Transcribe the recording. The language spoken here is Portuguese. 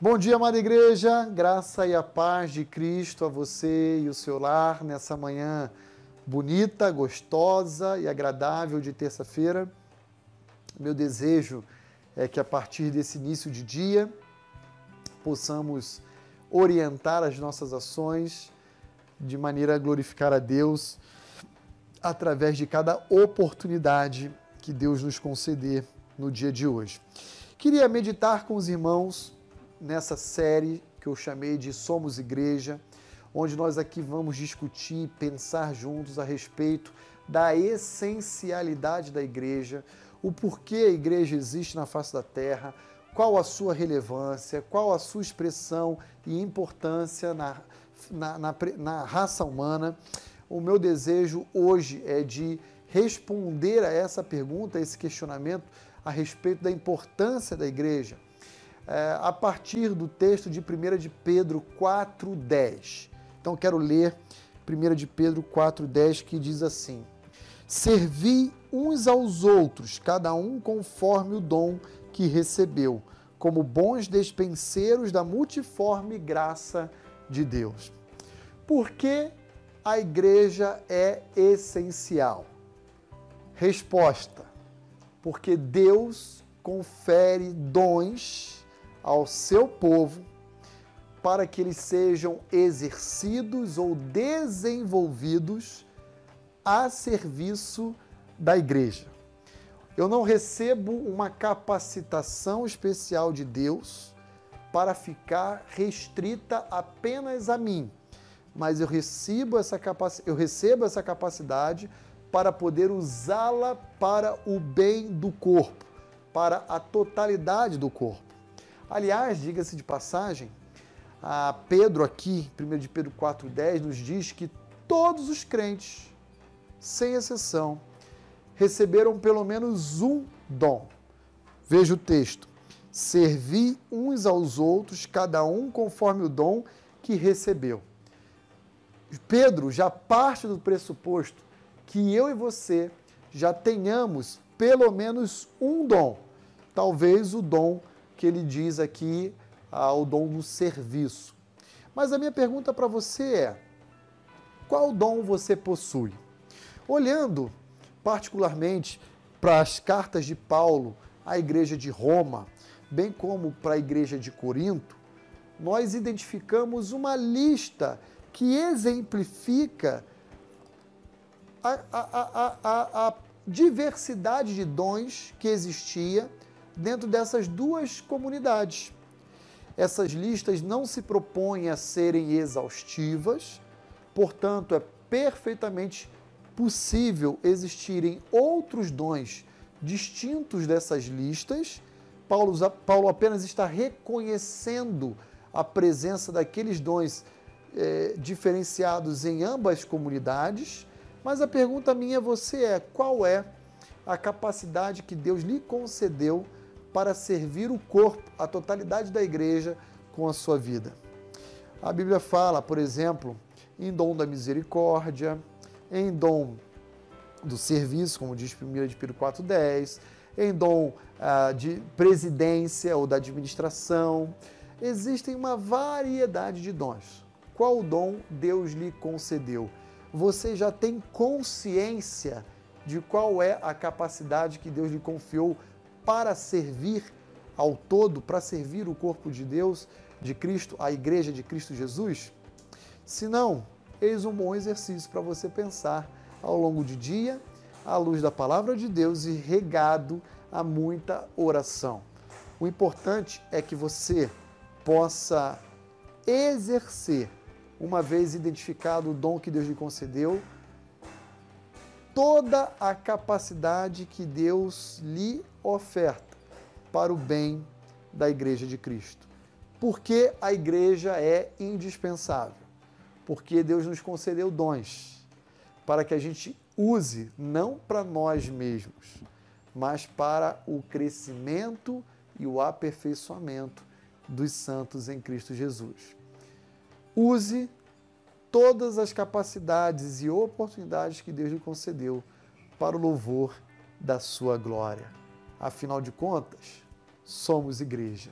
Bom dia, amada igreja, graça e a paz de Cristo a você e o seu lar nessa manhã bonita, gostosa e agradável de terça-feira. Meu desejo é que a partir desse início de dia possamos orientar as nossas ações de maneira a glorificar a Deus através de cada oportunidade que Deus nos conceder no dia de hoje. Queria meditar com os irmãos nessa série que eu chamei de Somos Igreja, onde nós aqui vamos discutir, pensar juntos a respeito da essencialidade da igreja, o porquê a igreja existe na face da terra, qual a sua relevância, qual a sua expressão e importância na, na, na, na raça humana. O meu desejo hoje é de responder a essa pergunta, a esse questionamento a respeito da importância da igreja é, a partir do texto de 1 de Pedro 4,10. Então quero ler 1 de Pedro 4,10 que diz assim: Servi uns aos outros, cada um conforme o dom que recebeu, como bons despenseiros da multiforme graça de Deus. Por que a igreja é essencial? Resposta: porque Deus confere dons ao seu povo para que eles sejam exercidos ou desenvolvidos a serviço da igreja. Eu não recebo uma capacitação especial de Deus para ficar restrita apenas a mim, mas eu recebo essa, capac... eu recebo essa capacidade para poder usá-la para o bem do corpo, para a totalidade do corpo. Aliás, diga-se de passagem, a Pedro aqui, 1 de Pedro 4,10, nos diz que todos os crentes, sem exceção, receberam pelo menos um dom. Veja o texto. Servi uns aos outros, cada um conforme o dom que recebeu. Pedro já parte do pressuposto que eu e você já tenhamos pelo menos um dom, talvez o dom que ele diz aqui ao dom do serviço. Mas a minha pergunta para você é: qual dom você possui? Olhando particularmente para as cartas de Paulo à igreja de Roma, bem como para a igreja de Corinto, nós identificamos uma lista que exemplifica a, a, a, a diversidade de dons que existia dentro dessas duas comunidades. Essas listas não se propõem a serem exaustivas, portanto, é perfeitamente possível existirem outros dons distintos dessas listas. Paulo, Paulo apenas está reconhecendo a presença daqueles dons é, diferenciados em ambas comunidades. Mas a pergunta minha a você é: qual é a capacidade que Deus lhe concedeu para servir o corpo, a totalidade da igreja, com a sua vida. A Bíblia fala, por exemplo, em dom da misericórdia, em dom do serviço, como diz 1 de Pedro 4,10, em dom ah, de presidência ou da administração. Existem uma variedade de dons. Qual dom Deus lhe concedeu? Você já tem consciência de qual é a capacidade que Deus lhe confiou para servir ao todo, para servir o corpo de Deus, de Cristo, a igreja de Cristo Jesus? Se não, eis um bom exercício para você pensar ao longo do dia, à luz da palavra de Deus e regado a muita oração. O importante é que você possa exercer, uma vez identificado o dom que Deus lhe concedeu, toda a capacidade que Deus lhe oferta para o bem da Igreja de Cristo. Porque a igreja é indispensável? Porque Deus nos concedeu dons para que a gente use não para nós mesmos, mas para o crescimento e o aperfeiçoamento dos santos em Cristo Jesus. Use todas as capacidades e oportunidades que Deus lhe concedeu para o louvor da sua glória. Afinal de contas, somos igreja.